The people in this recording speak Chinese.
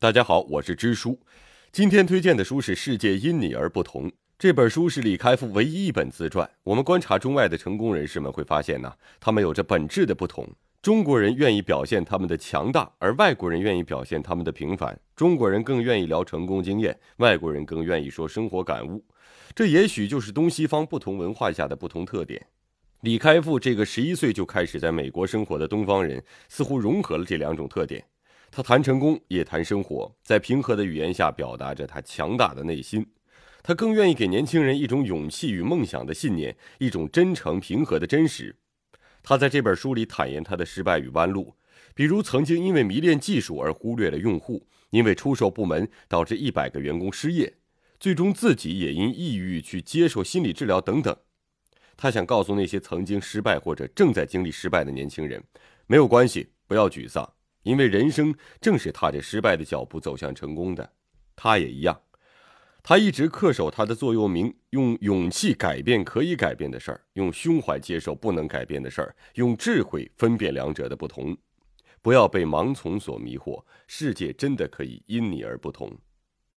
大家好，我是支书。今天推荐的书是《世界因你而不同》。这本书是李开复唯一一本自传。我们观察中外的成功人士们，会发现呢，他们有着本质的不同。中国人愿意表现他们的强大，而外国人愿意表现他们的平凡。中国人更愿意聊成功经验，外国人更愿意说生活感悟。这也许就是东西方不同文化下的不同特点。李开复这个十一岁就开始在美国生活的东方人，似乎融合了这两种特点。他谈成功，也谈生活，在平和的语言下表达着他强大的内心。他更愿意给年轻人一种勇气与梦想的信念，一种真诚平和的真实。他在这本书里坦言他的失败与弯路，比如曾经因为迷恋技术而忽略了用户，因为出售部门导致一百个员工失业，最终自己也因抑郁去接受心理治疗等等。他想告诉那些曾经失败或者正在经历失败的年轻人，没有关系，不要沮丧。因为人生正是踏着失败的脚步走向成功的，他也一样。他一直恪守他的座右铭：用勇气改变可以改变的事儿，用胸怀接受不能改变的事儿，用智慧分辨两者的不同。不要被盲从所迷惑，世界真的可以因你而不同。